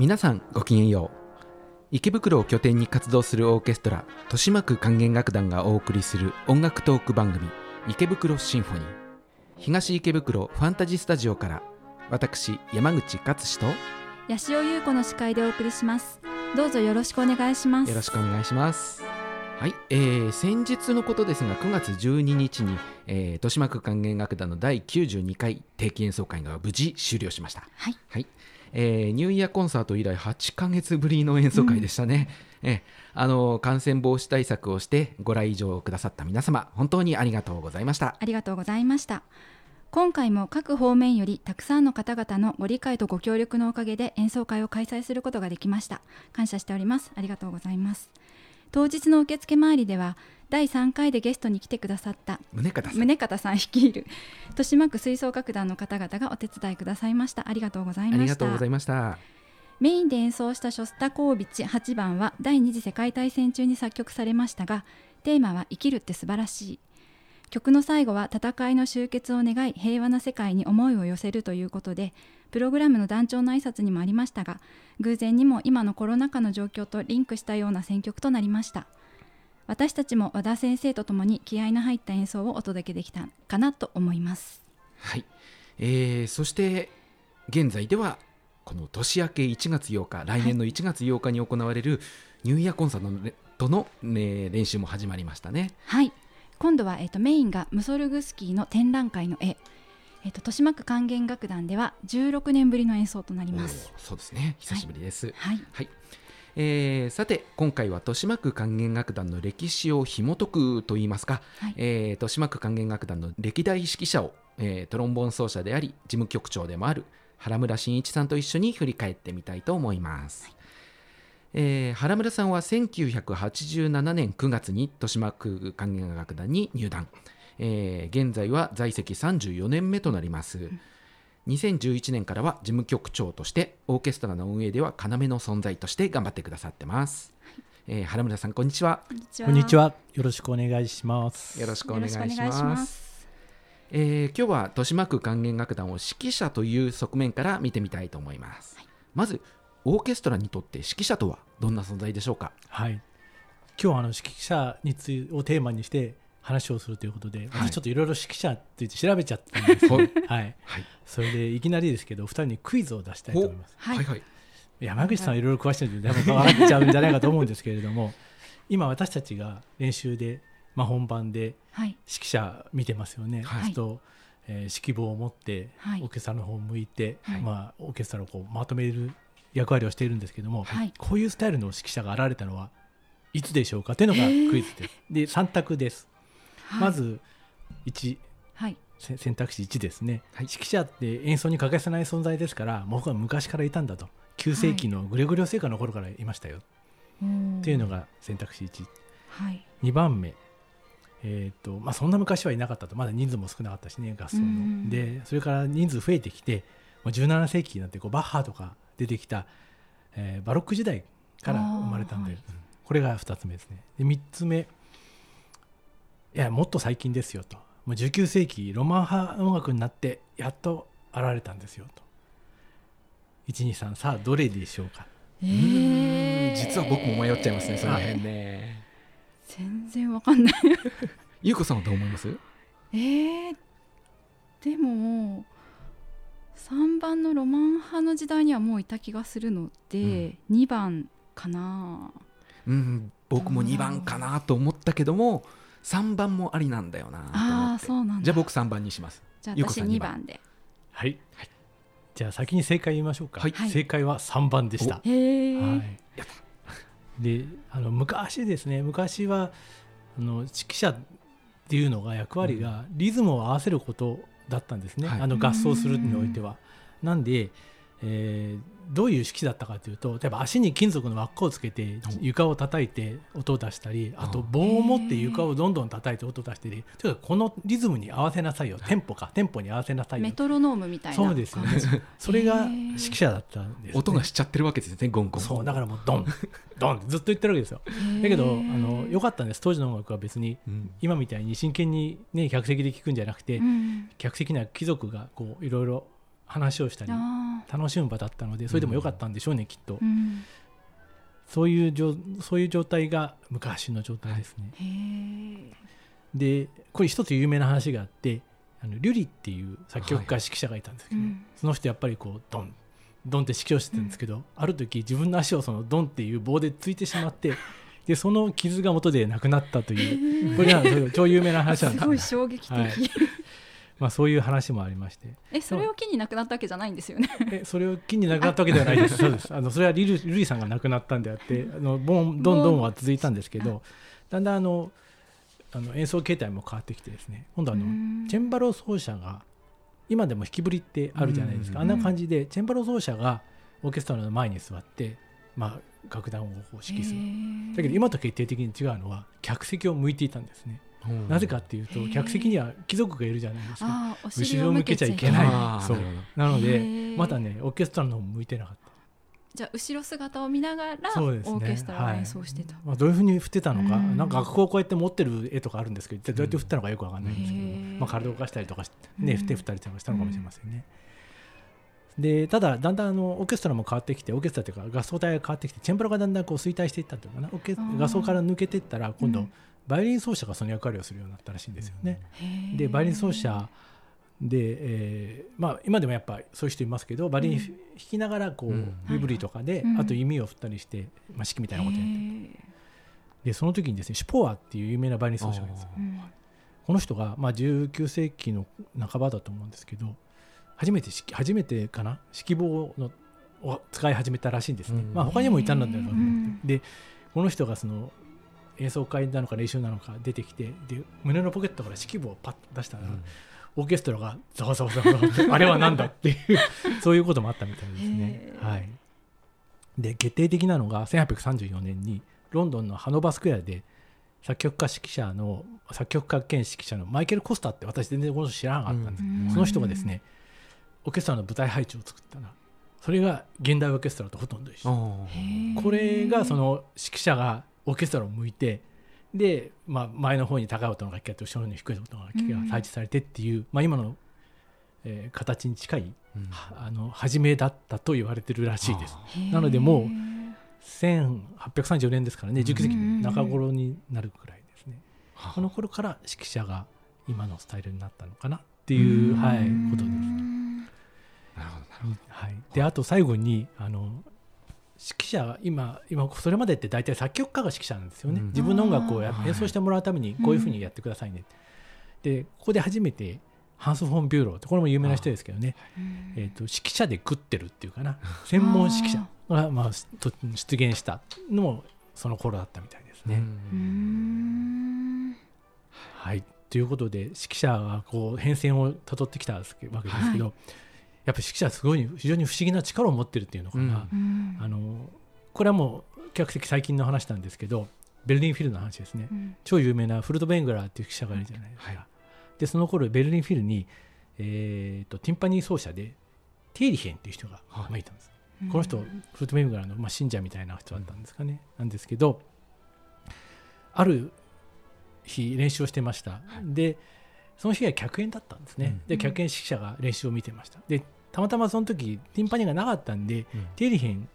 皆さんごきげんよう。池袋を拠点に活動するオーケストラ豊島区管弦楽団がお送りする音楽トーク番組池袋シンフォニー。東池袋ファンタジースタジオから私山口勝志と八潮優子の司会でお送りします。どうぞよろしくお願いします。よろしくお願いします。はい、えー、先日のことですが9月12日に、えー、豊島区管弦楽団の第92回定期演奏会が無事終了しました。はい、はいえーニューイヤーコンサート以来8ヶ月ぶりの演奏会でしたね、えーあの感染防止対策をしてご来場くださった皆様本当にありがとうございました。ありがとうございました。今回も各方面よりたくさんの方々のご理解とご協力のおかげで演奏会を開催することができました。感謝しております。ありがとうございます当日の受付周りでは第3回でゲストに来てくださった宗像さん。宗像さん率いる豊島区吹奏楽団の方々がお手伝いくださいました。ありがとうございあました。りがとうございました。メインで演奏したショスタコービチ8番は第二次世界大戦中に作曲されましたがテーマは生きるって素晴らしい。曲の最後は戦いの終結を願い平和な世界に思いを寄せるということでプログラムの団長の挨拶にもありましたが偶然にも今のコロナ禍の状況とリンクしたような選曲となりました。私たちも和田先生とともに気合いの入った演奏をお届けできたかなと思います。はい、えーそして現在ではこの年明け1月8日来年の1月8日に行われるニューイヤーコンサートの,、ね、練習も始まりましたね。はい。今度は、えー、とメインがムソルグスキーの展覧会の絵、えー、と豊島区管弦楽団では16年ぶりの演奏となります。そうですね。久しぶりです、はい。はい、えーさて今回は豊島区管弦楽団の歴史を紐解くといいますか、はい。えー豊島区管弦楽団の歴代指揮者を、えートロンボーン奏者であり事務局長でもある原村真一さんと一緒に振り返ってみたいと思います、えー原村さんは1987年9月に豊島区管弦楽団に入団、えー現在は在籍34年目となります、2011年からは事務局長としてオーケストラの運営では要の存在として頑張ってくださってます、えー原村さんこんにちは。こんにちこんにちは。よろしくお願いします。よろしくお願いします。えー今日は豊島区管弦楽団を指揮者という側面から見てみたいと思います、まずオーケストラにとって指揮者とはどんな存在でしょうか？はい。今日はあの指揮者についをテーマにして話をするということで、私ちょっといろいろ指揮者って言って調べちゃったんです、はいはい。はい。それでいきなりですけど、お二人にクイズを出したいと思います。はいはい。はい。山口さんはいろいろ詳しいので、分かっちゃうんじゃないかと思うんですけれども、今私たちが練習で、まあ、本番ではい。指揮者見てますよね。はい。そうすると、えー指揮棒を持って、はい。オーケストラの方を向いて、はい。まあ、オーケストラをこうまとめる役割をしているんですけども、はい。こういうスタイルの指揮者が現れたのはいつでしょうか？というのがクイズです。で3択です。はい。まず1はい。せ選択肢1ですね、はい。指揮者って演奏に欠かせない存在ですから僕は昔からいたんだと。9世紀のグレゴリオ聖歌の頃からいましたよ、っていうのが選択肢1。はい。2番目、えーとまあ、そんな昔はいなかったと。まだ人数も少なかったしね合奏の、うん。でそれから人数増えてきてもう17世紀になってこうバッハとか出てきた、えーバロック時代から生まれたんで、これが2つ目ですね。で3つ目いやもっと最近ですよと。もう19世紀ロマン派音楽になってやっと現れたんですよと。123さあどれでしょうか？えうーん実は僕も迷っちゃいますねその辺ね。全然わかんない。ゆうこさんはどう思います？えー、でも3番のロマン派の時代にはもういた気がするので、2番かな。うん僕も2番かなと思ったけども3番もありなんだよなと思ああってそうなんだ。じゃあ僕3番にします。じゃあ私ゆうこさん2 2番。番で。はい、じゃあ先に正解言いましょうか、はい。正解は3番でした、へえ、はい、であの昔ですね。昔はあの指揮者っていうのが役割がリズムを合わせることだったんですね、はい。あの合奏するにおいては。なんで、えーどういう指揮だったかというと例えば足に金属の輪っかをつけて床を叩いて音を出したりあと棒を持って床をどんどん叩いて音を出したりというかこのリズムに合わせなさいよ。テンポか。テンポに合わせなさいよ。メトロノームみたいな。そうですよね。それが指揮者だったんです、ね、音がしちゃってるわけですねゴンゴンそう。だからもうドン。ドンってずっと言ってるわけですよ。だけどあの良かったんです。当時の音楽は別にうん。今みたいに真剣に、ね、客席で聴くんじゃなくて、うん。客席には貴族がこういろいろ話をしたりあ楽しむ場だったのでそれでも良かったんでしょうね、きっと。ーうん。そういう状そういう状態が昔の状態ですね、へえでこれ一つ有名な話があってあのリュリっていう作曲家はい指揮者がいたんですけど、うん。その人やっぱりこうドンドンって指揮をしてたんですけど、ある時自分の足をそのドンっていう棒でついてしまって でその傷が元で亡くなったという これが超有名な話なんです。すごい衝撃的、はいまあ、そういう話もありまして。えそれを機になくなったわけじゃないんですよね。えそれを機に亡くなったわけではないです。そうです。あのそれはリルルイさんが亡くなったんであってあのボンドンドンは続いたんですけどだんだんあのあの演奏形態も変わってきてですね。今度あのうん。チェンバロ奏者が今でも弾きぶりってあるじゃないですか、うん。あんな感じでチェンバロ奏者がオーケストラの前に座って、まあ、楽団を指揮する、るだけど今と決定的に違うのは客席を向いていたんですね、なぜかっていうと客席には貴族がいるじゃないですか。後ろ向けちゃいけい。ない。そう。なのへでー。まだねオーケストラの方向いてなかった。じゃあ後ろ姿を見ながらオそうですね。ーケストラを演奏してた、まあ、どういうふうに振ってたのか、うん。なんか楽譜をこうやって持ってる絵とかあるんですけど、一体どうやって振ったのかよくわかんないんですけど、まあ、体を動かしたりとかして、ね、うん。振って振ったりとかしたのかもしれませんね。でただ、だんだんあのオーケストラも変わってきて、オーケストラというか合奏隊が変わってきて、チェンバロがだんだんこう衰退していったというのかな、オーケあー。合奏から抜けていったら、今度、うんバイオリン奏者がその役割をするようになったらしいんですよね。へー。で、バイオリン奏者で、えーまあ、今でもやっぱそういう人いますけど、バイオリンうん。弾きながらこう、うん。身振りとかで、うんあと弓を振ったりして、まあ、指揮みたいなことやって。でその時にですねシュポアっていう有名なバイオリン奏者がいるんですよ。うん。この人が、まあ、19世紀の半ばだと思うんですけど初めて指揮初めてかな？指揮棒のを使い始めたらしいんですね、うん。まあ他にもいたんだろうと思って、うん。でこの人がその演奏会なのか練習なのか出てきてで胸のポケットから指揮棒をパッと出したら、オーケストラがざわざわざわってあれはなんだっていうそういうこともあったみたいですねはい、で決定的なのが1834年にロンドンのハノバスクエアで作曲家指揮者の作曲家兼指揮者のマイケル・コスタって私全然この人知らなかったんですけど、うんその人がですねオーケストラの舞台配置を作ったらそれが現代オーケストラとほとんど一緒これがその指揮者がオーケストラを向いてで、まあ、前の方に高い音の楽器があって後ろに低い音の楽器が配置されてっていう、まあ、今の、えー形に近いうん。はあの初めだったと言われてるらしいです。なのでもう1834年ですからね19世紀中頃になるくらいですね。はあ。この頃から指揮者が今のスタイルになったのかなっていう、はい、ことです。なるほどなるほど。はい、であと最後にあの指揮者は今今それまでって大体作曲家が指揮者なんですよね、うん。自分の音楽を演奏してもらうためにこういうふうにやってくださいね、でここで初めてハンス・フォン・ビューローってこれも有名な人ですけどね、えー、と指揮者で食ってるっていうかな。専門指揮者が、まあ、と出現したのもその頃だったみたいですね。はい、ということで指揮者がこう変遷をたどってきたわけですけど、はいやっぱり指揮者はすごい非常に不思議な力を持ってるっていうのかな、うん。うん。あのこれはもう客席最近の話なんですけどベルリンフィルの話ですね、うん。超有名なフルト・ベングラーっていう記者がいるじゃないですか、はい。でその頃ベルリンフィルに、えー、とティンパニー奏者でテーリヘンっていう人が、はい。まあいたんです、この人フルト・ベングラーの、まあ、信者みたいな人だったんですかね、なんですけどある日練習をしてました、でその日は客演だったんですね、うん。で客演指揮者が練習を見てました。でたまたまその時ティンパニーがなかったんで、うん。テーリヘン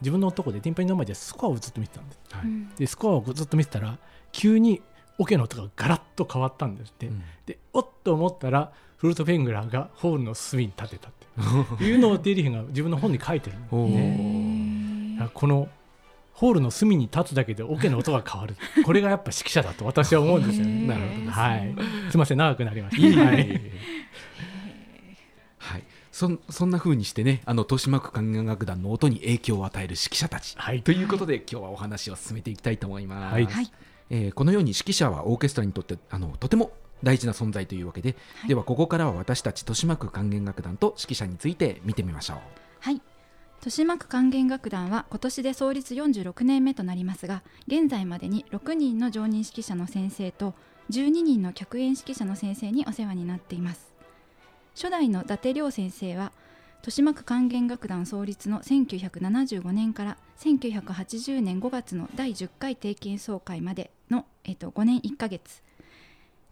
自分のとこでティンパニーの前でスコアをずっと見てたんで。すはい。うん。でスコアをずっと見てたら急にオケの音がガラッと変わったんですって、うん。でおっと思ったらフルート・フェングラーがホールの隅に立てたっていう。のをテーリヘンが自分の本に書いてるんでね。このホールの隅に立つだけでオケの音が変わる。これがやっぱ指揮者だと私は思うんですよね。なるほど。はい。すみません長くなりましいいたはい。はい、そんそんな風にしてねあの豊島区管弦楽団の音に影響を与える指揮者たち、はい。ということで今日はお話を進めていきたいと思います、はい。はい。えーこのように指揮者はオーケストラにとってあのとても大事な存在というわけで、はい。ではここからは私たち豊島区管弦楽団と指揮者について見てみましょう。はい豊島区管弦楽団は今年で創立46年目となりますが現在までに6人の常任指揮者の先生と12人の客演指揮者の先生にお世話になっています。初代の伊達亮先生は豊島区管弦楽団創立の1975年から1980年5月の第10回定期演奏会までの、えっと、5年1ヶ月。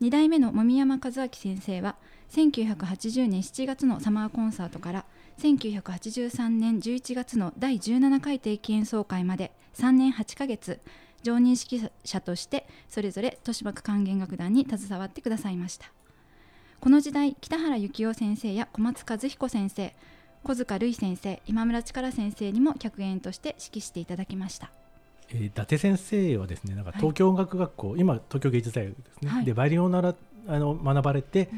2代目の籾山和明先生は1980年7月のサマーコンサートから1983年11月の第17回定期演奏会まで3年8ヶ月常任指揮者としてそれぞれ豊島区管弦楽団に携わってくださいました。この時代北原幸雄先生や小松和彦先生小塚瑠衣先生今村力先生にも客演として指揮していただきました。えー伊達先生はですねなんか東京音楽学校、今東京芸術大学ですね、はい。でバイオリンを習あの学ばれて、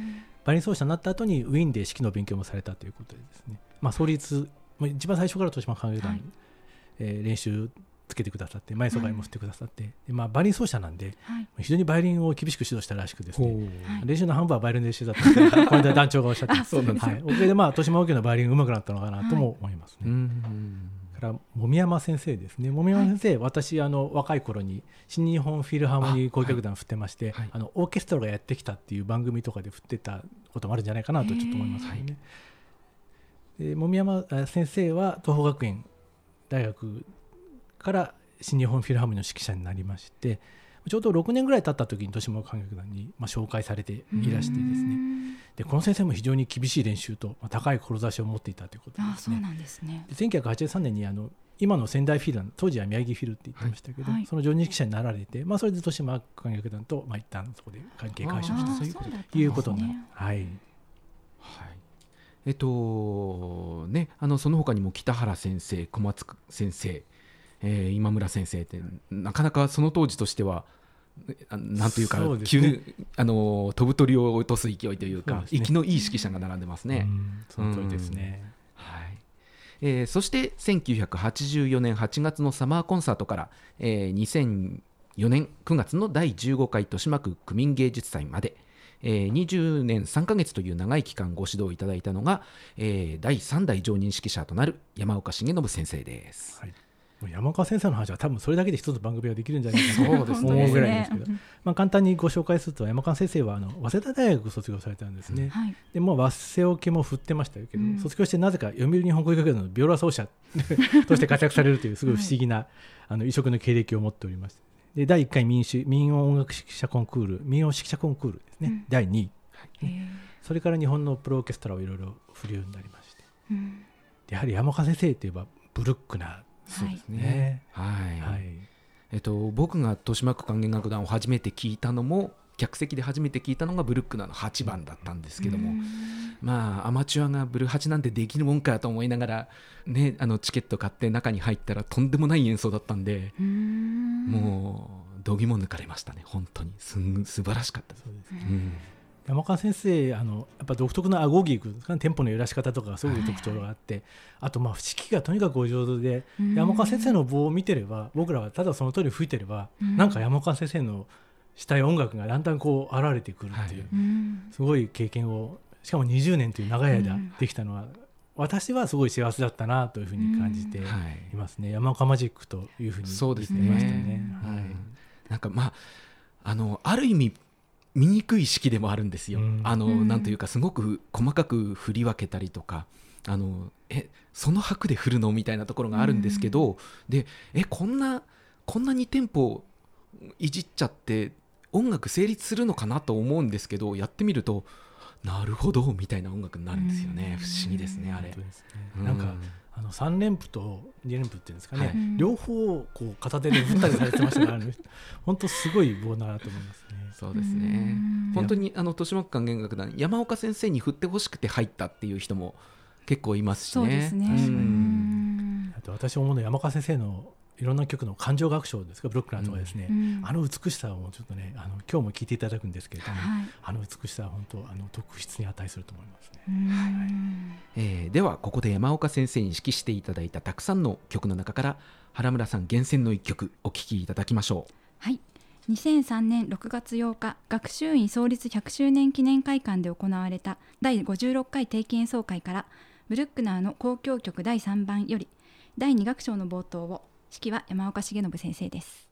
バイオリン奏者になった後にウィーンで指揮の勉強もされたということでですね、まあ、創立まあ一番最初から豊島管楽団、はい。えー練習つけてくださって前奏会も振ってくださって、でまあ、バイオリン奏者なんではい。非常にバイオリンを厳しく指導したらしくですね。はい。練習の半分はバイオリンの練習だったんですけどこの間団長がおっしゃって あそはい、おかげでまあ豊島オケのバイオリン上手くなったのかなとも思いますね。うん。から籾山先生ですね。籾山先生、私あの若い頃に新日本フィルハーモニー交響楽団振ってましてあ、はい。のオーケストラがやってきたっていう番組とかで振ってたこともあるんじゃないかなとちょっと思いますけどね。で籾山あ先生は東邦学園大学から新日本フィルハーモニーの指揮者になりましてちょうど6年ぐらい経った時に豊島管楽団に、まあ、紹介されていらしてですね。でこの先生も非常に厳しい練習と、まあ、高い志を持っていたということですね。あそうなんですね。で1983年にあの今の仙台フィル団当時は宮城フィルって言ってましたけど、はい。はいその常任指揮者になられて、まあ、それで豊島管楽団と、まあ、一旦そこで関係解消したということになる、はい、はいえっとねあのその他にも北原先生小松先生、えー今村先生ってなかなかその当時としてはあなんというかそうね急あの飛ぶ鳥を落とす勢いというかね息のいい指揮者が並んでますね。うんその通りですね。はいえーそして1984年8月のサマーコンサートから、えー2004年9月の第15回豊島区区民芸術祭まで、えー20年3ヶ月という長い期間ご指導いただいたのが、えー第3代常任指揮者となる山岡重信先生です。はい。山岡先生の話は多分それだけで一つ番組ができるんじゃないかなと思うぐらいですけど、うんまあ、簡単にご紹介すると山岡先生はあの早稲田大学を卒業されたんですね。はい。でもう早稲オケも振ってましたけど、うん。卒業してなぜか読売日本交響楽団のビオラ奏者として活躍されるというすごい不思議な、あの異色の経歴を持っておりましてで第1回民主民謡音楽指揮者コンクール民謡指揮者コンクールですね、うん。第2位。へーそれから日本のプロオーケストラをいろいろ振るようになりまして。うん。でやはり山岡先生といえばブルックなそうですね、はい。はい。えっと、僕が豊島区管弦楽団を初めて聞いたのも客席で初めて聞いたのがブルックナーの8番だったんですけども、うん。まあアマチュアがブルハチなんてできるもんかと思いながら、ね、あのチケット買って中に入ったらとんでもない演奏だったんで、うん。もう度肝抜かれましたね。本当に。すん素晴らしかったです、そうん。山岡先生あのやっぱ独特な顎ギクですかね。テンポの揺らし方とかがすごく特徴があって、あとまあ指揮がとにかくお上手で、うん。山岡先生の棒を見てれば僕らはただその通り吹いてれば、うん。なんか山岡先生のしたい音楽がだんだんこう現れてくるっていう、すごい経験をしかも20年という長い間うん。できたのは、私はすごい幸せだったなというふうに感じていはい。ますね、山岡マジックというふうにそうですね。言ってましたね。はい。うんなんかまああのある意味醜い式でもあるんですよ、うん。あのうん。なんというかすごく細かく振り分けたりとかあのえその拍で振るのみたいなところがあるんですけど、でえこんなこんなにテンポいじっちゃって音楽成立するのかなと思うんですけどやってみるとなるほどみたいな音楽になるんですよね、うん。不思議ですねあれ。なんかあの3連符と2連符っていうんですかね、はい。両方こう片手で振ったりされてましたからね 本当すごい棒だなと思いますね。そうですね。うん。本当にあの豊島区管弦楽団山岡先生に振ってほしくて入ったっていう人も結構いますしね。そうですね。あと私思うのは山川先生のいろんな曲の感情楽章ですか？ブロックナーとかですね、うん。あの美しさをちょっとねあの今日も聴いていただくんですけれども、はい。あの美しさは本当あの特筆に値すると思いますね。うん。えーではここで山岡先生に指揮していただいたたくさんの曲の中から原村さん厳選の一曲お聴きいただきましょう。はい。2003年6月8日学習院創立100周年記念会館で行われた第56回定期演奏会からブルックナーの交響曲第3番より第2楽章の冒頭を指揮は山岡重信先生です。「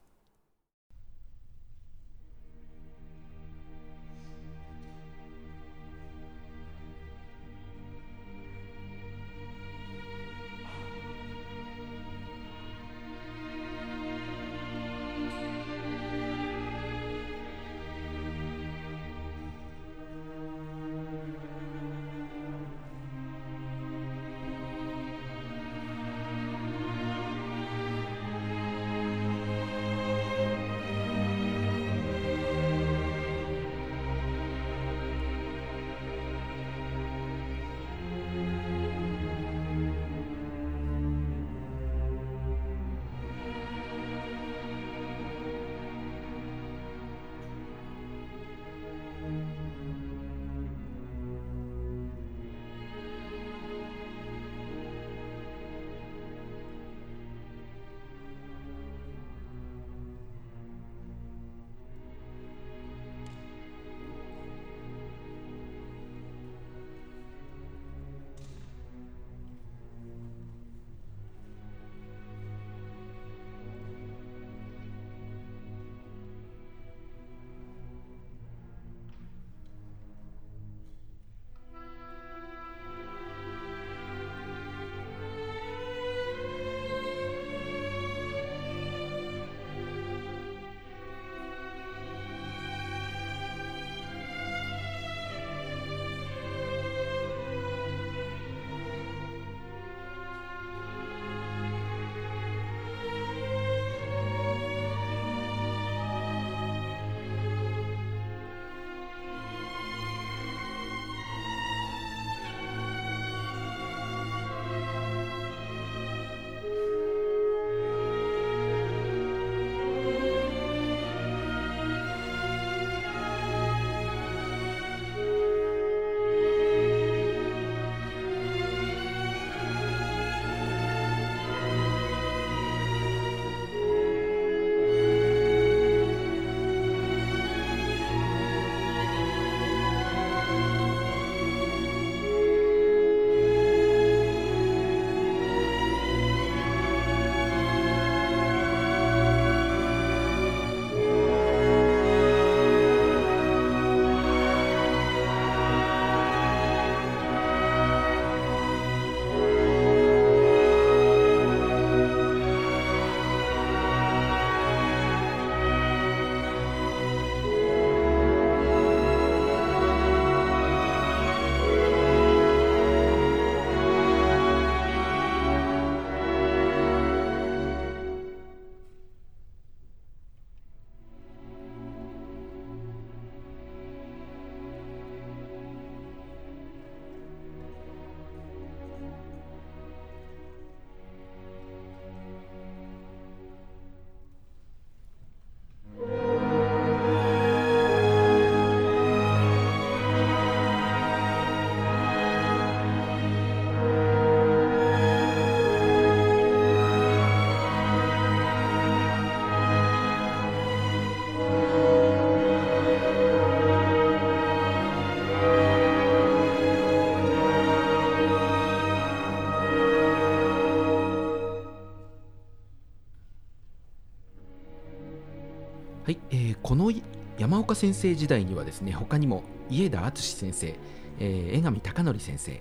岡先生時代にはですね他にも家田敦先生、えー江上貴則先生、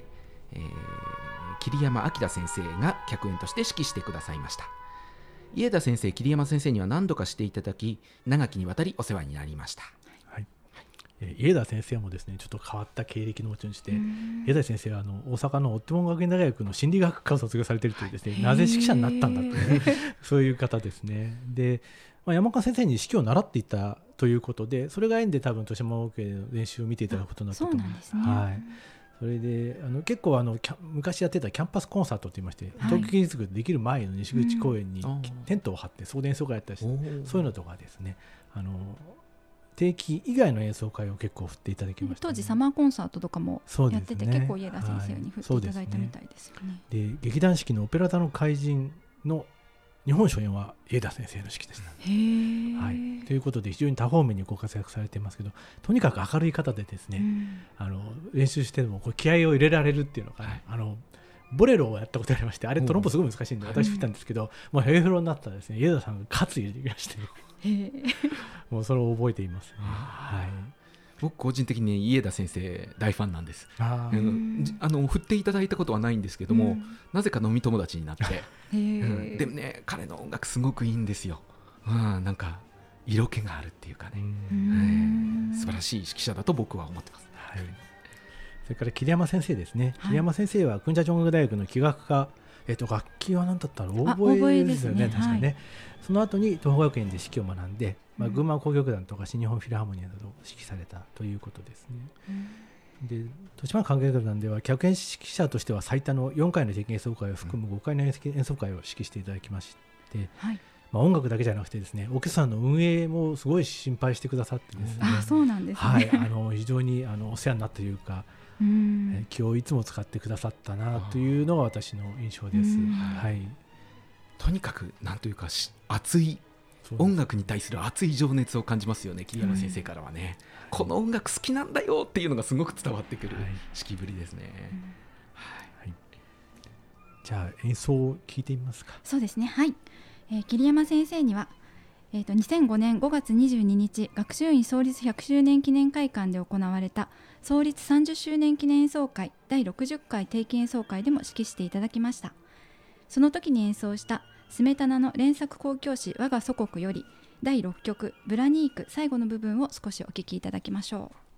えー桐山明先生が客演として指揮してくださいました。家田先生桐山先生には何度かしていただき長きにわたりお世話になりました。はい。えー家田先生もですねちょっと変わった経歴の持ち主で、家田先生はあの大阪のオッテモン学園大学の心理学科を卒業されているというですねなぜ指揮者になったんだという、ね、そういう方ですね。で、まあ、山岡先生に指揮を習っていたということでそれが縁で多分豊島学園の練習を見ていただくことになったと思いまそうなんですすね。はい。それであの結構あの昔やってたキャンパスコンサートといいまして、はい。東京芸術ができる前の西口公園にテントを張って送電演奏会やったりしそういうのとかですね。あの定期以外の演奏会を結構振っていただきました、ね、当時サマーコンサートとかもやってて、結構家田先生に振っていただいたみたいですよね。で劇団四季の「オペラ座の怪人」の日本初演は家田先生の指揮でした。はい、ということで非常に多方面にご活躍されてますけどとにかく明るい方でですね、うん。あの練習してもこう気合を入れられるっていうのが、はい。あのボレロをやったことありましてあれトロンボすごい難しいんではい。私吹いたんですけど、もうヘイフロになったらですね家田さんが喝入れてきまして もうそれを覚えていますね。はい僕個人的に家田先生大ファンなんです。あー。あのじあの振っていただいたことはないんですけども、うん。なぜか飲み友達になって、へうん。ーでもね彼の音楽すごくいいんですよ、うん、なんか色気があるっていうかうね、うん。んえー素晴らしい指揮者だと僕は思ってます。はい、それから桐山先生ですね、はい。桐山先生は訓者中国大学の器楽科、えっと楽器は何だったらあオですよねね。確かにね、はい。その後に東邦学園で指揮を学んで、まあ、うん群馬交響楽団とか新日本フィルハーモニーなどを指揮されたということですね。で豊島関係楽団では客演指揮者としては最多の4回の定期演奏会を含む5回の演奏会を指揮していただきまして、はい。まあ、音楽だけじゃなくてですねオーケストラの運営もすごい心配してくださってですね、あ、そうなんですね。はい、あの非常にあのお世話になったというか、うえん気をいつも使ってくださったなというのが私の印象です。うんはい、とにかくなんというかし熱い音楽に対する熱い情熱を感じますよね桐山先生からはね、この音楽好きなんだよっていうのがすごく伝わってくるはい指揮ぶりですね、はい、じゃあ演奏を聞いてみますか。そうですね。はい。えー桐山先生には。えー、と2005年5月22日学習院創立100周年記念会館で行われた創立30周年記念演奏会第60回定期演奏会でも指揮していただきました。その時に演奏したスメタナの連作交響詩我が祖国より第6曲ブラニーク最後の部分を少しお聴きいただきましょう。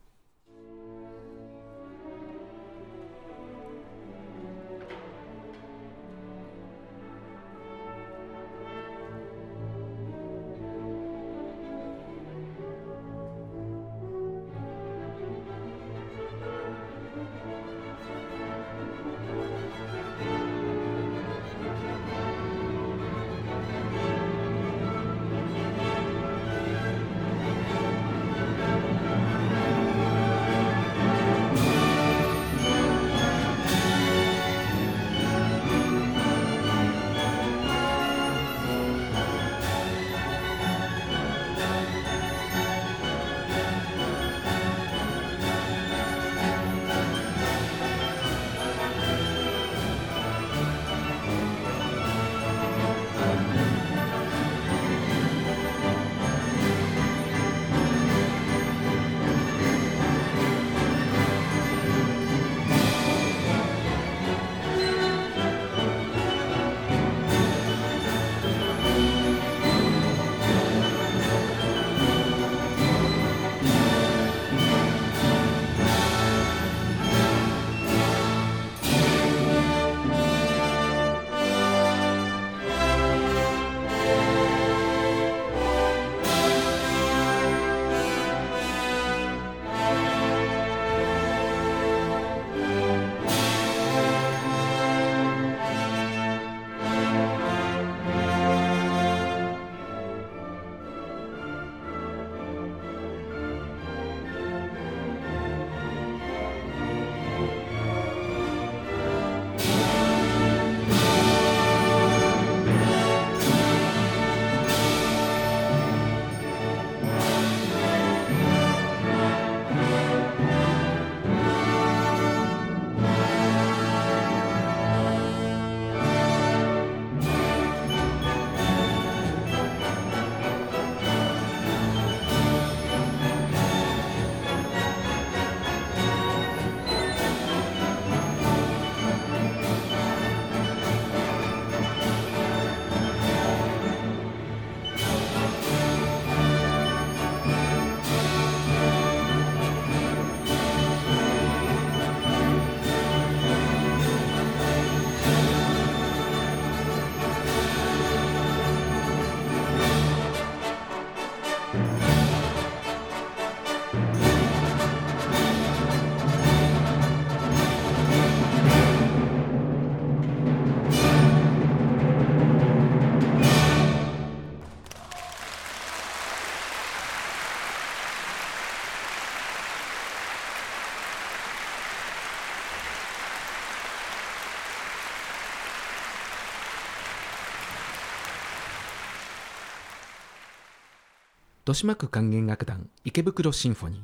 豊島区管弦楽団池袋シンフォニー。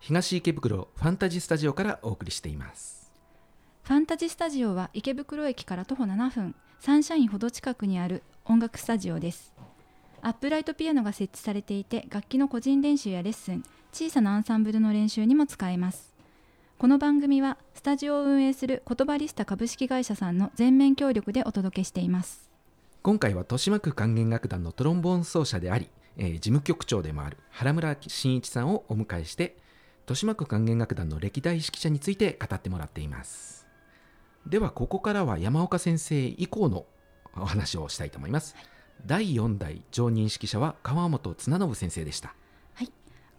東池袋ファンタジースタジオからお送りしています。ファンタジスタジオは池袋駅から徒歩7分。サンシャインほど近くにある音楽スタジオです。アップライトピアノが設置されていて楽器の個人練習やレッスン小さなアンサンブルの練習にも使えます。この番組はスタジオを運営する言葉リスタ株式会社さんの全面協力でお届けしています。今回は豊島区管弦楽団のトロンボーン奏者であり、えー事務局長でもある原村真一さんをお迎えして豊島区管弦楽団の歴代指揮者について語ってもらっています。ではここからは山岡先生以降のお話をしたいと思います、第4代常任指揮者は川本綱信先生でした。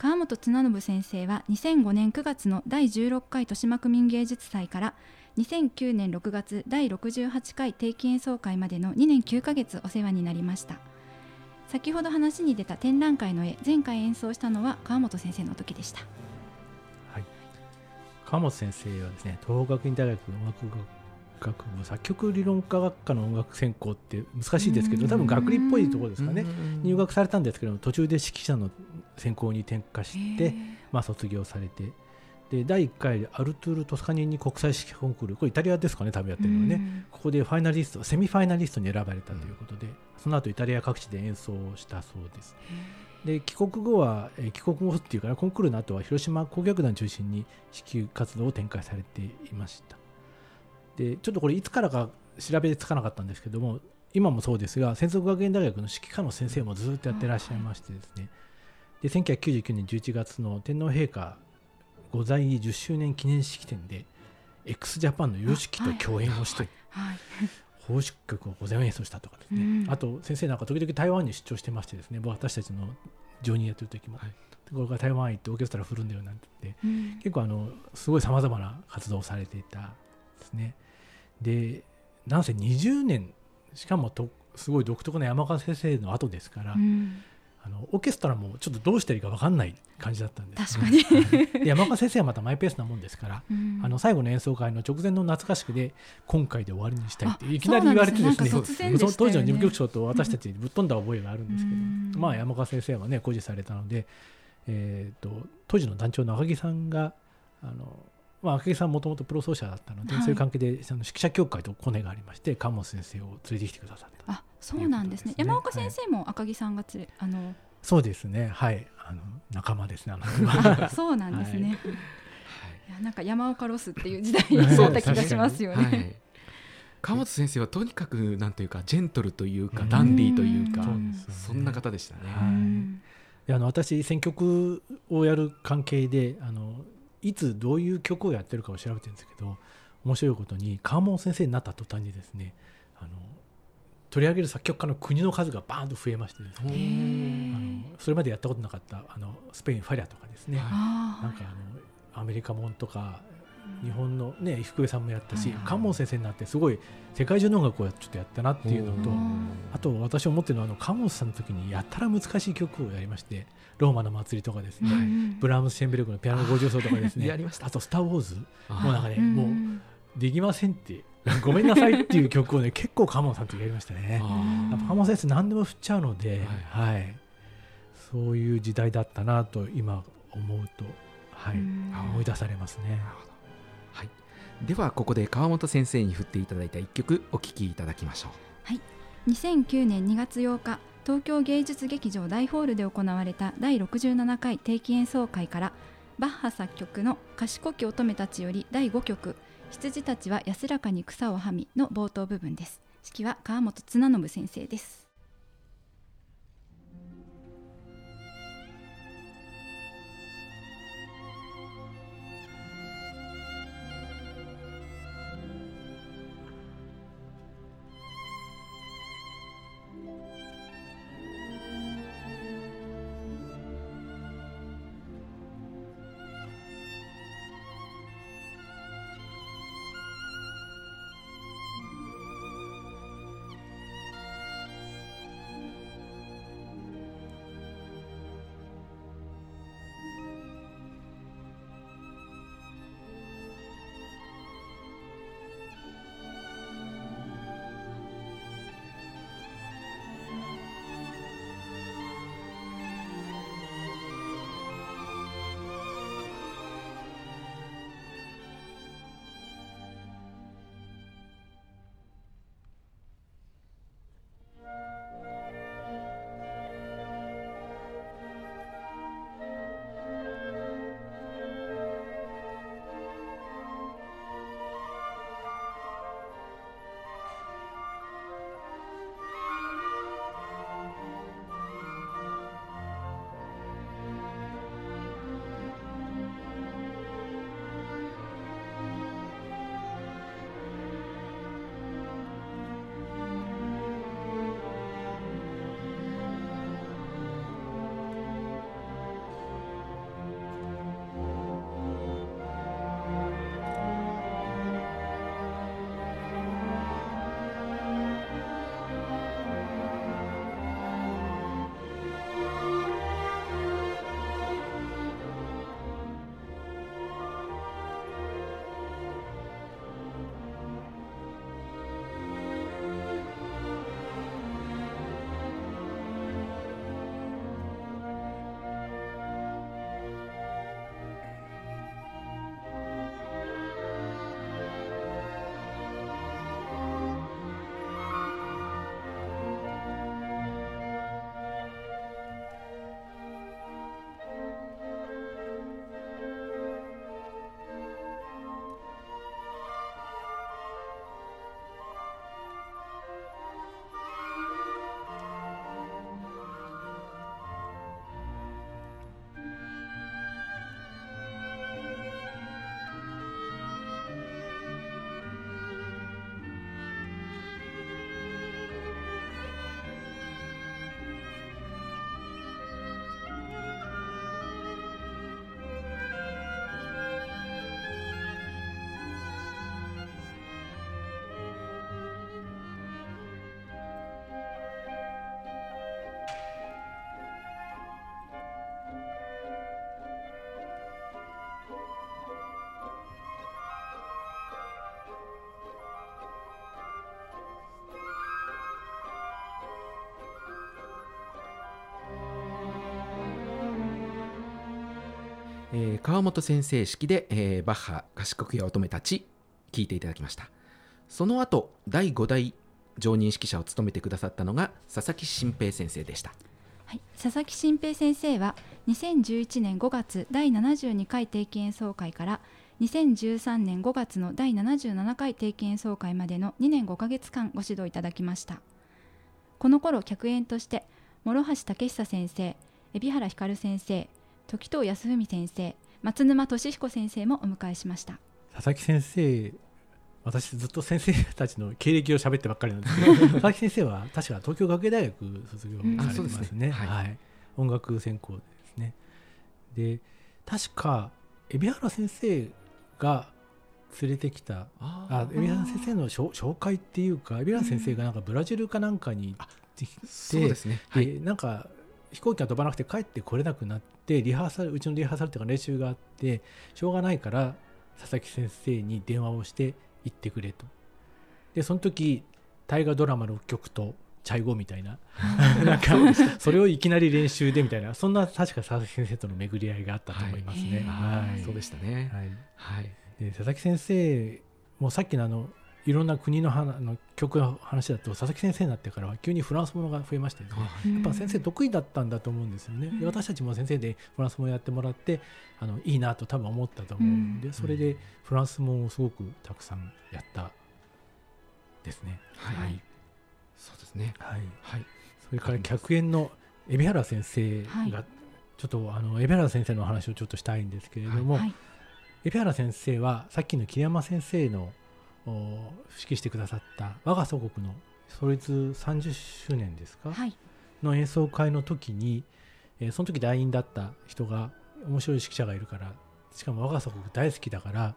川本綱信先生は2005年9月の第16回豊島区民芸術祭から2009年6月第68回定期演奏会までの2年9ヶ月お世話になりました先ほど話に出た展覧会の絵前回演奏したのは川本先生の時でした。はい、川本先生はですね東北学院大学音楽学部作曲理論科学科の音楽専攻って難しいですけど多分学理っぽいところですかね。入学されたんですけども途中で指揮者の専攻に転科して、まあ、卒業されてで第1回アルトゥール・トスカニーニ国際指揮コンクールこれイタリアですかね多分やってるのはね、ここでファイナリストセミファイナリストに選ばれたということで、その後イタリア各地で演奏をしたそうです。で帰国後は、えー帰国後っていうかなコンクールの後は広島交響楽団中心に指揮活動を展開されていました。でちょっとこれいつからか調べつかなかったんですけども今もそうですが専属学園大学の指揮科の先生もずっとやってらっしゃいましてですね。で1999年11月の天皇陛下ご在位10周年記念式典で x ジャパンの有識と共演をして、はい奉仕曲を午前演奏したとかですね、うん。あと先生なんか時々台湾に出張してましてですね私たちの常任やってる時も、はいこれから台湾行ってオーケストラ振るんだよなんて言ってうん。結構あのすごいさまざまな活動をされていたですね。でなんせ20年しかもとすごい独特な山川先生の後ですから、うんあのオーケストラもちょっとどうしていいか分かんない感じだったんです。確かに、で山川先生はまたマイペースなもんですからうん。あの最後の演奏会の直前の夏合宿で今回で終わりにしたいってあいきなり言われてですね。そうなんですね。当時の事務局長と私たちぶっ飛んだ覚えがあるんですけうん。どまあ山川先生はね固辞されたので、えー、と当時の団長の赤木さんがあの、まあ、赤木さんもともとプロ奏者だったので、はい。そういう関係でその指揮者協会とコネがありまして川本先生を連れてきてくださったあそうなんですね。とい。う山岡先生も赤木さんがつれ、あのそうですね。はい。あの仲間ですねあのあ そうなんですね、はい。い、やなんか山岡ロスっていう時代 はい。にそうった気がしますよね、はい。川本先生はとにかくなんというかジェントルというかダンディーというかうん。そうですよねそんな方でしたね。はい。あの私選曲をやる関係であのいつどういう曲をやってるかを調べてるんですけど面白いことに川本先生になった途端にですねあの取り上げる作曲家の国の数がバーンと増えましてですね。あのそれまでやったことなかったあのスペインファリャとかですね、はい。なんかあのアメリカもんとか日本のね福江さんもやったし、はい川本先生になってすごい世界中の音楽をちょっとやったなっていうのとあと私思ってるのはあの川本さんの時にやたら難しい曲をやりましてローマの祭りとかですね、うんブラームス・シェンベルクのピアノ50奏とかですねやりました。あと「スター・ウォーズ」あもうなんかね、うん。もうできませんってごめんなさいっていう曲をね 結構川本さんとやりましたね。あやっぱ川本先生何でも振っちゃうので、ははい。そういう時代だったなと今思うと、はい。うん。思い出されますね。はい、ではここで川本先生に振っていただいた一曲お聴きいただきましょう。2009年2月8日東京芸術劇場大ホールで行われた第67回定期演奏会からバッハ作曲の「賢き乙女たち」より第5曲「羊たちは安らかに草をはみ」の冒頭部分です。指揮は川本綱信先生です「えー川本先生式で、えーバッハ賢くや乙女たち聞いていただきました。その後第5代常任指揮者を務めてくださったのが佐々木新平先生でした。はい、佐々木新平先生は2011年5月第72回定期演奏会から2013年5月の第77回定期演奏会までの2年5ヶ月間ご指導いただきました。この頃客演として諸橋武久先生海老原光先生時藤康文先生松沼俊彦先生もお迎えしました。佐々木先生私ずっと先生たちの経歴を喋ってばっかりなんですけど 佐々木先生は確か東京学芸大学卒業うんされてあそうですますね,、ねはい。はい、音楽専攻ですね。で確か海老原先生が連れてきたあ海老原先生の紹紹介っていうか海老原先生がなんかブラジルかなんかに行ってきて、そうですね。はい。でなんか飛行機が飛ばなくて帰ってこれなくなってリハーサルうちのリハーサルっていうか練習があってしょうがないから佐々木先生に電話をして行ってくれと。でその時大河ドラマ6曲とチャイゴみたいな。なんかそれをいきなり練習でみたいな。そんな確か佐々木先生との巡り合いがあったと思いますね。はい。はい。そうでしたね。はい。はい。で佐々木先生もさっきのあのいろんな国の話の曲の話だと佐々木先生になってからは急にフランスものが増えましてね。やっぱ先生得意だったんだと思うんですよね、で私たちも先生でフランスもやってもらってあのいいなと多分思ったと思うんで、うん。それでフランスもすごくたくさんやったですね。はい、はい。そうですね。はい、はい。それから客演の海老原先生が、はい。ちょっとあの海老原先生のお話をちょっとしたいんですけれども、はい。海老原先生はさっきの桐山先生のお指揮してくださった我が祖国の創立30周年ですか、はい。の演奏会の時に、えーその時団員だった人が面白い指揮者がいるからしかも我が祖国大好きだから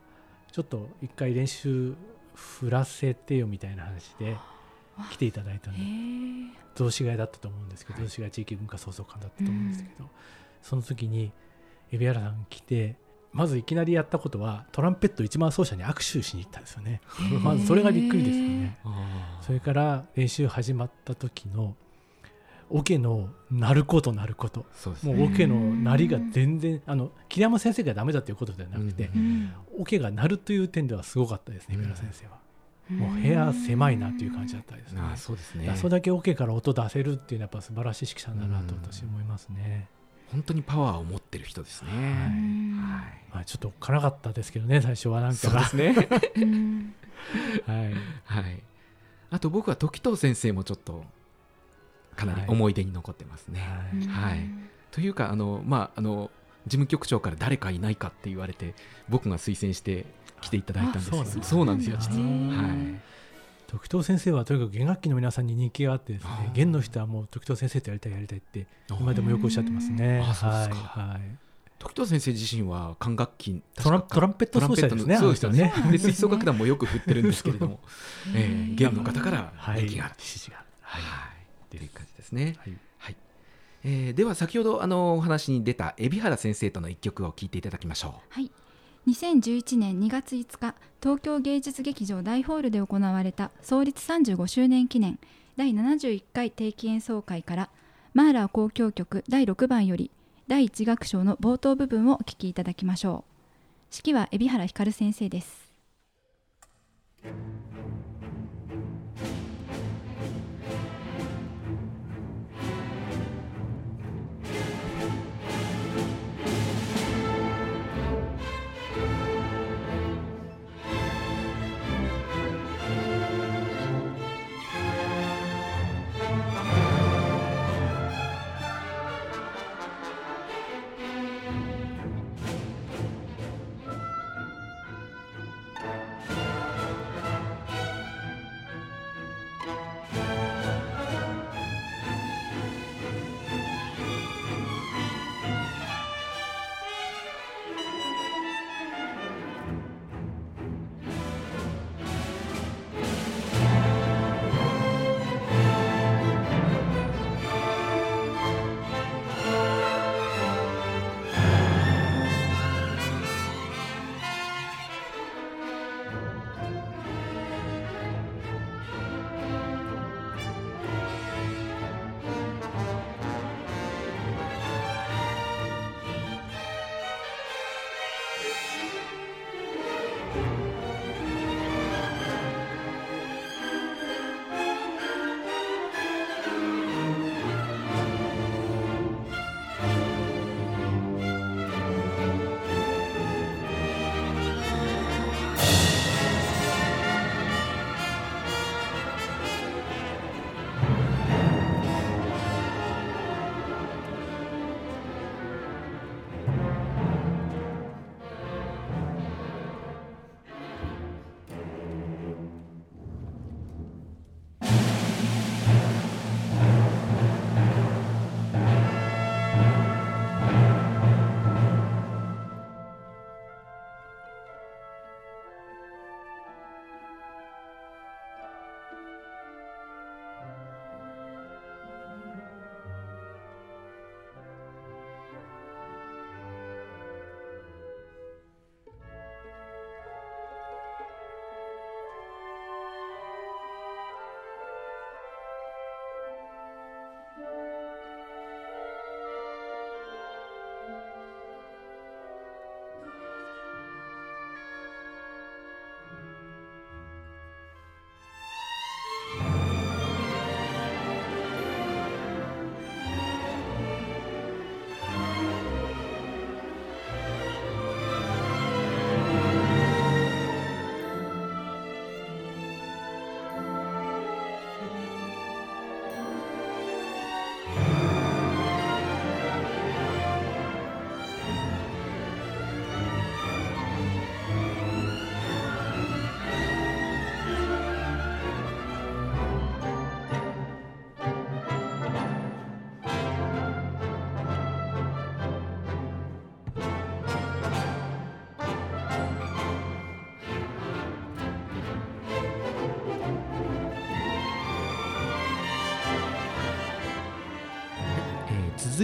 ちょっと一回練習振らせてよみたいな話で来ていただいたの。へえ。雑司ヶ谷だったと思うんですけどはい。雑司ヶ谷地域文化創造館だったと思うんですけど、その時に海老原さん来てまずいきなりやったことはトランペット一番奏者に握手しに行ったんですよね。まずそれがびっくりですよね。それから練習始まった時のオケの鳴ること鳴ること。ね。もうオケの鳴りが全然あの桐山先生がダメだということではなくて、オケが鳴るという点ではすごかったですねうん。三浦先生は、もう部屋狭いなという感じだったですね、あーそうですね。それだけオケから音出せるっていうのはやっぱ素晴らしい指揮者だなとうん私思いますね、本当にパワーを持ってる人ですね。はい。はい。まあ、ちょっと辛かったですけどね最初はなんか。そうですね。うん。はい。はい。あと僕は時藤先生もちょっとかなり思い出に残ってますね、はい。はい。というかあのまああの事務局長から誰かいないかって言われて僕が推薦して来ていただいたんですけどあそうなんだそうなんですよ。あ実はーはい時藤先生はとにかく弦楽器の皆さんに人気があってですね弦の人はもう時藤先生とやりたいやりたいって今でもよくおっしゃってますね。あそうですか。はい。はい。時藤先生自身は管楽器トラントランペット奏者ですね。そうですよね。で吹奏楽団もよく振ってるんですけれども、えー、弦の方からはい。人気がある、指示がある。はい。という感じですね、はい。はい。えーでは先ほどあのお話に出た海老原先生との一曲を聴いていただきましょはい2011年2月5日東京芸術劇場大ホールで行われた創立35周年記念第71回定期演奏会からマーラー交響曲第6番より第1楽章の冒頭部分をお聴きいただきましょう。指揮は海老原光先生です。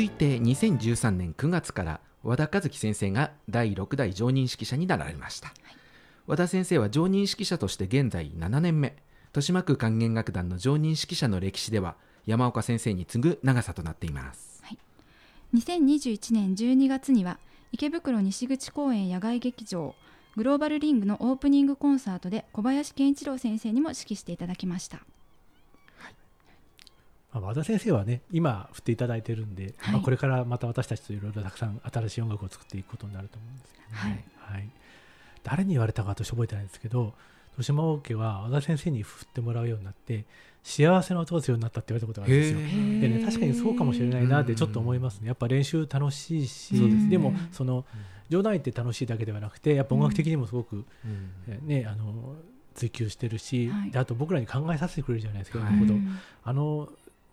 続いて2013年9月から和田和樹先生が第6代常任指揮者になられました、和田先生は常任指揮者として現在7年目。豊島区管弦楽団の常任指揮者の歴史では山岡先生に次ぐ長さとなっています。2021年12月には池袋西口公園野外劇場グローバルリングのオープニングコンサートで小林健一郎先生にも指揮していただきましたまあ、和田先生はね今振っていただいてるんで、はい。まあ、これからまた私たちといろいろたくさん新しい音楽を作っていくことになると思うんですけどね、はい。はい。誰に言われたかとして覚えてないんですけど豊島王家は和田先生に振ってもらうようになって幸せな音がするようになったって言われたことがあるんですよ。ー。でね、確かにそうかもしれないなってちょっと思いますね。やっぱ練習楽しいし、ですね。でもその冗談言って楽しいだけではなくてやっぱ音楽的にもすごく、うん。えねあの追求してるし、はい。であと僕らに考えさせてくれるじゃないですか、はい。あの、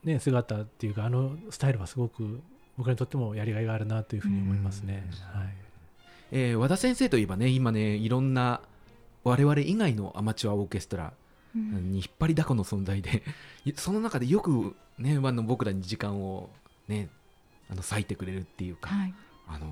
ね、姿っていうかあのスタイルはすごく僕らにとってもやりがいがあるなというふうに思いますね。うん。はい。えー和田先生といえばね今ねいろんな我々以外のアマチュアオーケストラうん。に引っ張りだこの存在で その中でよくねあの僕らに時間をねあの割いてくれるっていうか、はい。あの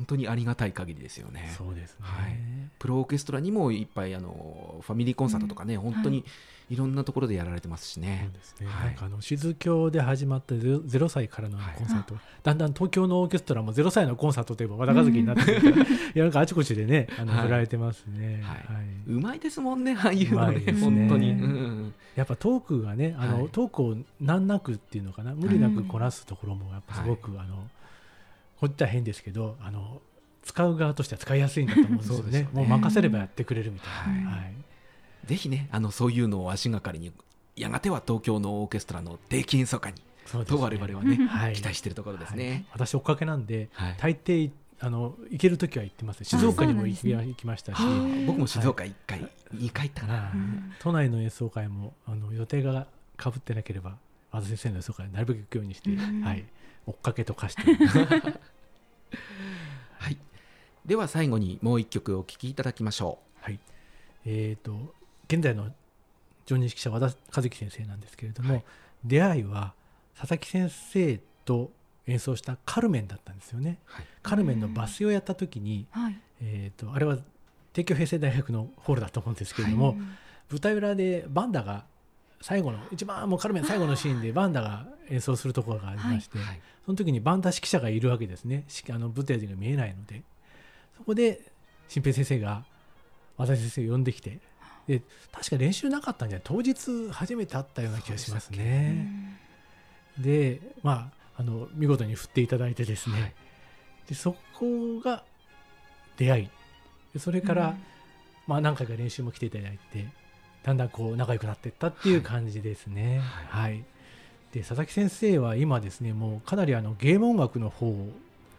本当にありがたい限りですよね。そうですね、はい。プロオーケストラにもいっぱいあのファミリーコンサートとかね、本当にい。ろんなところでやられてますしそうね。ですね、はい。なんかあの静教で始まった 0, 0歳からのはい。コンサート、だんだん東京のオーケストラも0歳のコンサートといえば和田和樹になってくるから、いやなんかあちこちでねあのはい。振られてますね、はい。はい。うまいですもんね、ああいうのね、うまいです本ね当に。うん。やっぱトークがねあの、はい。トークを難なくっていうのかな。無理なくこなすところもやっぱすごく、あのこったら変ですけどあの使う側としては使いやすいんだと思うんですよね。ね。もう任せればやってくれるみたいな、はい。はい。ぜひね、あのそういうのを足がかりに、やがては東京のオーケストラの定期演奏会に、ね。と我々はね、はい。期待しているところですはい。ね。私追っかけなんではい。大抵あの行ける時は行ってます。静岡にも行き,、ましたし、はあ僕も静岡1回、2回行ったかな。はい。うん。都内の演奏会もあの予定がかぶってなければ和田先生の演奏会なるべく行くようにして、うん。はい、追っかけとかして。はい。では最後にもう一曲お聴きいただきましょはい、えー、と現在の常任指揮者和田和樹先生なんですけれども、はい。出会いは佐々木先生と演奏した「カルメン」だったんですよね。はい。カルメンのバスをやった時に、はい。えー、とあれは帝京平成大学のホールだと思うんですけれども、舞台裏でバンダが最後の一番もうカルメン最後のシーンでバンダが演奏するところがありまして、う。はい。その時にバンダ指揮者がいるわけですね。しあの舞台が見えないので。そこで新平先生が和田先生を呼んできてで確か練習なかったんじゃない当日初めて会ったような気がしますうね。んでまああの見事に振っていただいてですね、はい。でそこが出会い。でそれから、まあ、何回か練習も来ていただいてだんだんこう仲良くなっていったっていう感じですね。ははいで佐々木先生は今ですねもうかなりあのゲーム音楽の方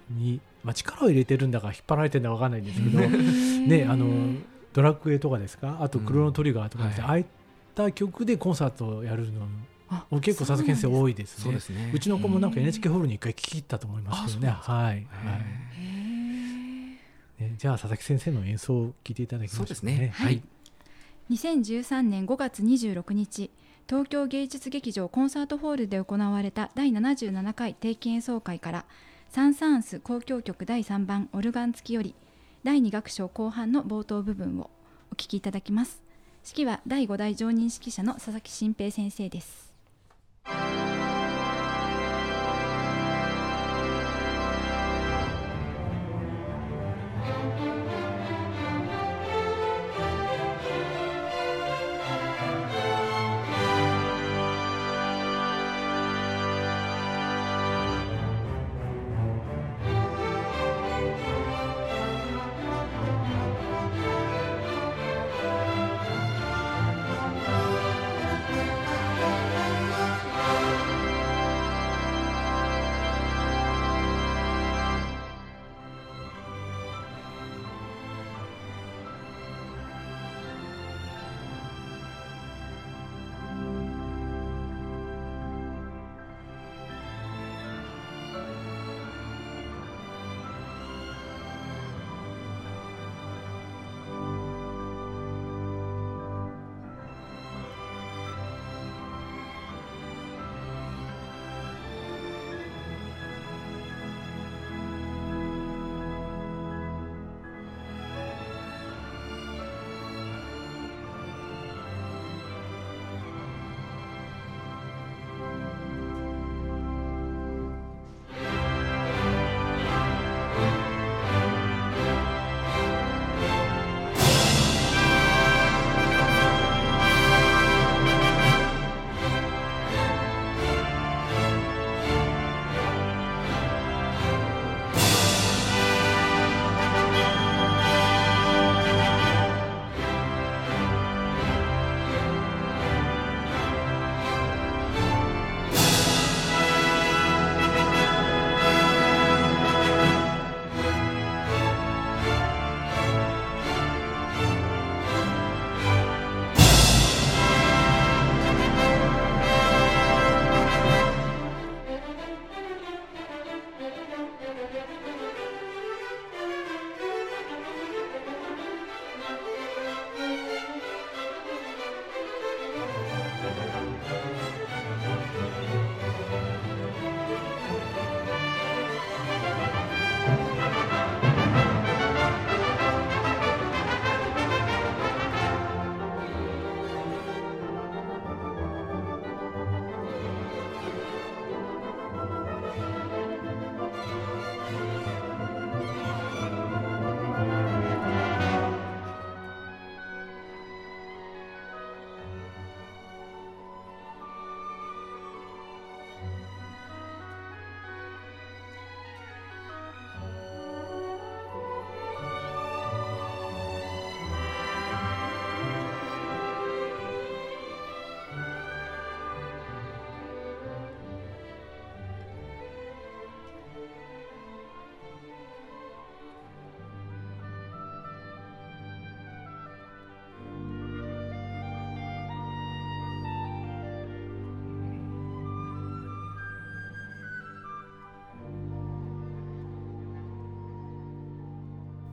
に、まあ、力を入れてるんだか引っ張られてるんだか分かんないんですけど ねあのドラクエとかですか？あとクロノトリガーとかね、うんああいった曲でコンサートをやるのあ結構佐々木先生多いですね。そうですね。うちの子もなんか NHK ホールに一回聞き入ったと思いますけどね。はい、はいね。じゃあ佐々木先生の演奏を聞いていただきましょそうですね。ははいい。2013年5月26日東京芸術劇場コンサートホールで行われた第77回定期演奏会からサン・サーンス交響曲第3番オルガン付きより第2楽章後半の冒頭部分をお聴きいただきます。指揮は第5代常任指揮者の佐々木新平先生です「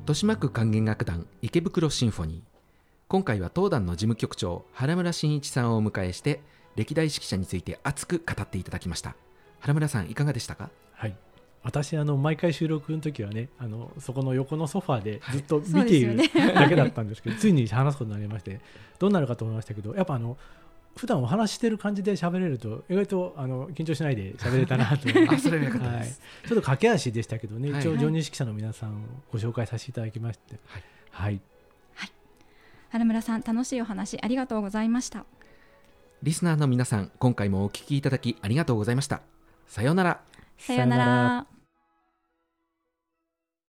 豊島区管弦楽団池袋シンフォニー。今回は当団の事務局長原村真一さんをお迎えして歴代指揮者について熱く語っていただきました。原村さんいかがでしたか？はい。私あの毎回収録の時はねあのそこの横のソファーでずっと見ているだけだったんですけど、ついに話すことになりましてどうなるかと思いましたけどやっぱあの普段お話ししてる感じで喋れると意外とあの緊張しないで喋れたなと。思いますあそれはよかったはい、ちょです、っと駆け足でしたけどね、はい一応常任指揮者の皆さんをご紹介させていただきまして、はい。はい、原村さん楽しいお話ありがとうございました。リスナーの皆さん今回もお聞きいただきありがとうございました。さようなら。さようなら